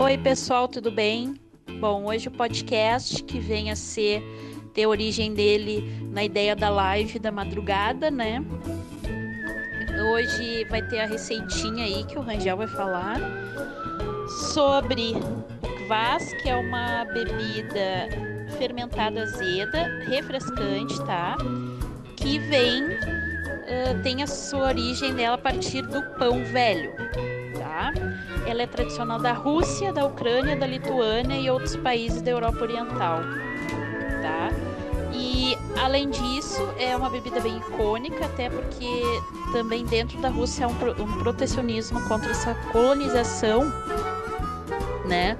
Oi, pessoal, tudo bem? Bom, hoje o podcast que vem a ser ter origem dele na ideia da live da madrugada, né? Hoje vai ter a receitinha aí que o Rangel vai falar sobre o kvass, que é uma bebida fermentada azeda, refrescante, tá? Que vem, uh, tem a sua origem dela a partir do pão velho, tá? Ela é tradicional da Rússia, da Ucrânia, da Lituânia e outros países da Europa Oriental, tá? E além disso, é uma bebida bem icônica, até porque também dentro da Rússia há um, um protecionismo contra essa colonização, né?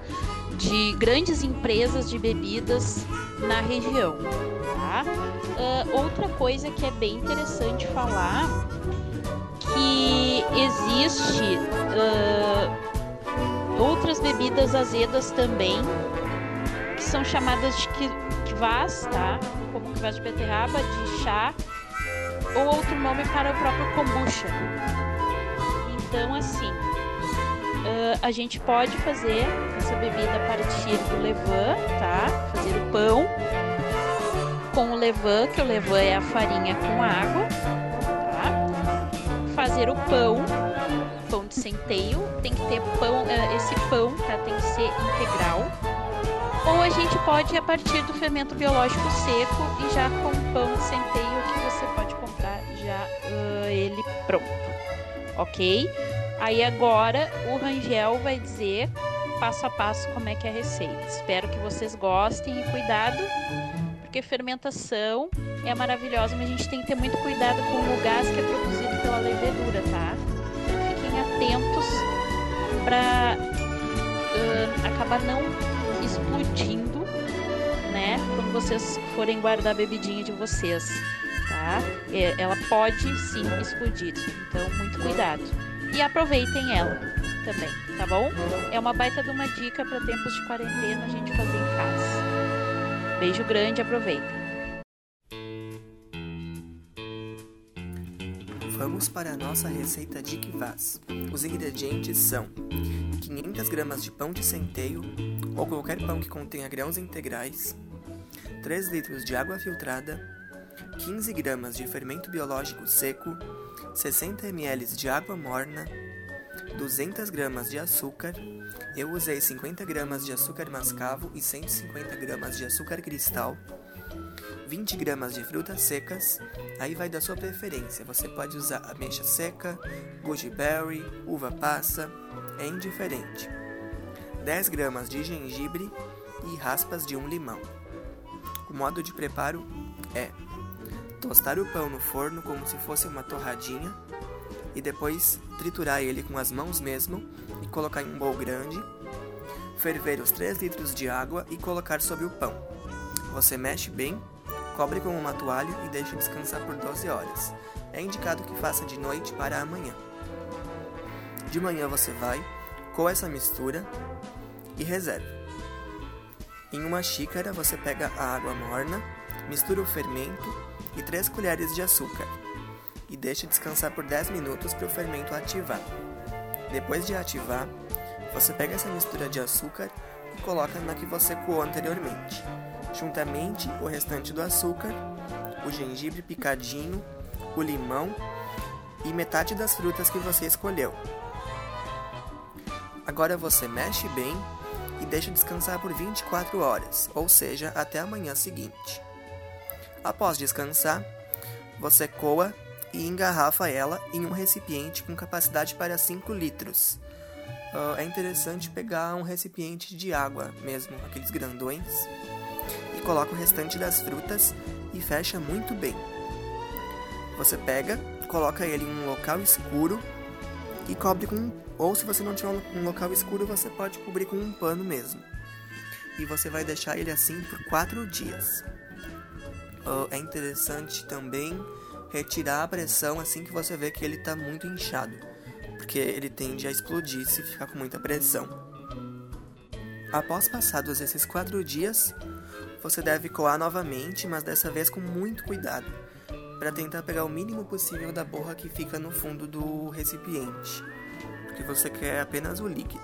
De grandes empresas de bebidas na região. Tá? Uh, outra coisa que é bem interessante falar que existe uh, outras bebidas azedas também, que são chamadas de kvass, tá? Como kvass de beterraba, de chá, ou outro nome para o próprio kombucha. Então, assim, uh, a gente pode fazer essa bebida a partir do levain, tá? Fazer o pão com o levain, que o levain é a farinha com água? Fazer o pão pão de centeio, tem que ter pão, eh, esse pão tá, tem que ser integral. Ou a gente pode a partir do fermento biológico seco e já com pão de centeio que você pode comprar já uh, ele pronto, ok? Aí agora o Rangel vai dizer passo a passo como é que é a receita. Espero que vocês gostem e cuidado, porque fermentação é maravilhosa, mas a gente tem que ter muito cuidado com o gás que é produzido pela levedura, tá? atentos para uh, acabar não explodindo, né? Quando vocês forem guardar a bebidinha de vocês, tá? É, ela pode sim explodir, então muito cuidado. E aproveitem ela também, tá bom? É uma baita de uma dica para tempos de quarentena a gente fazer em casa. Beijo grande, aproveitem. Vamos para a nossa receita de kvass. Os ingredientes são 500 gramas de pão de centeio ou qualquer pão que contenha grãos integrais, 3 litros de água filtrada, 15 gramas de fermento biológico seco, 60 ml de água morna, 200 gramas de açúcar. Eu usei 50 gramas de açúcar mascavo e 150 gramas de açúcar cristal 20 gramas de frutas secas, aí vai da sua preferência. Você pode usar ameixa seca, goji-berry, uva passa, é indiferente. 10 gramas de gengibre e raspas de um limão. O modo de preparo é tostar o pão no forno como se fosse uma torradinha e depois triturar ele com as mãos mesmo e colocar em um bowl grande, ferver os 3 litros de água e colocar sobre o pão. Você mexe bem Cobre com uma toalha e deixe descansar por 12 horas. É indicado que faça de noite para amanhã. De manhã você vai, coa essa mistura e reserva. Em uma xícara você pega a água morna, mistura o fermento e 3 colheres de açúcar e deixe descansar por 10 minutos para o fermento ativar. Depois de ativar, você pega essa mistura de açúcar e coloca na que você coou anteriormente juntamente o restante do açúcar, o gengibre picadinho, o limão e metade das frutas que você escolheu. Agora você mexe bem e deixa descansar por 24 horas, ou seja, até a manhã seguinte. Após descansar, você coa e engarrafa ela em um recipiente com capacidade para 5 litros. Uh, é interessante pegar um recipiente de água mesmo, aqueles grandões, e coloca o restante das frutas e fecha muito bem. Você pega, coloca ele em um local escuro e cobre com. Ou se você não tiver um local escuro, você pode cobrir com um pano mesmo. E você vai deixar ele assim por 4 dias. é interessante também retirar a pressão assim que você vê que ele está muito inchado, porque ele tende a explodir se ficar com muita pressão. Após passados esses 4 dias, você deve coar novamente, mas dessa vez com muito cuidado, para tentar pegar o mínimo possível da borra que fica no fundo do recipiente, porque você quer apenas o líquido.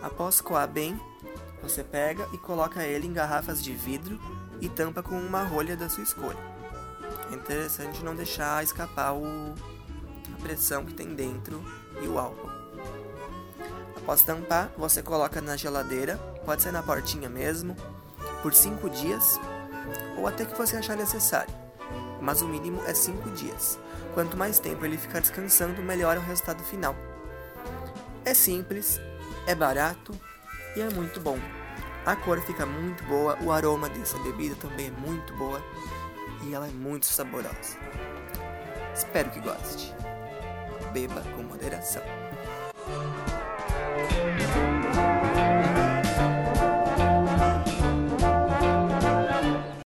Após coar bem, você pega e coloca ele em garrafas de vidro e tampa com uma rolha da sua escolha. É interessante não deixar escapar o, a pressão que tem dentro e o álcool. Após tampar, você coloca na geladeira, pode ser na portinha mesmo, por 5 dias ou até que você achar necessário, mas o mínimo é 5 dias. Quanto mais tempo ele ficar descansando, melhor é o resultado final. É simples, é barato e é muito bom. A cor fica muito boa, o aroma dessa bebida também é muito boa e ela é muito saborosa. Espero que goste. Beba com moderação.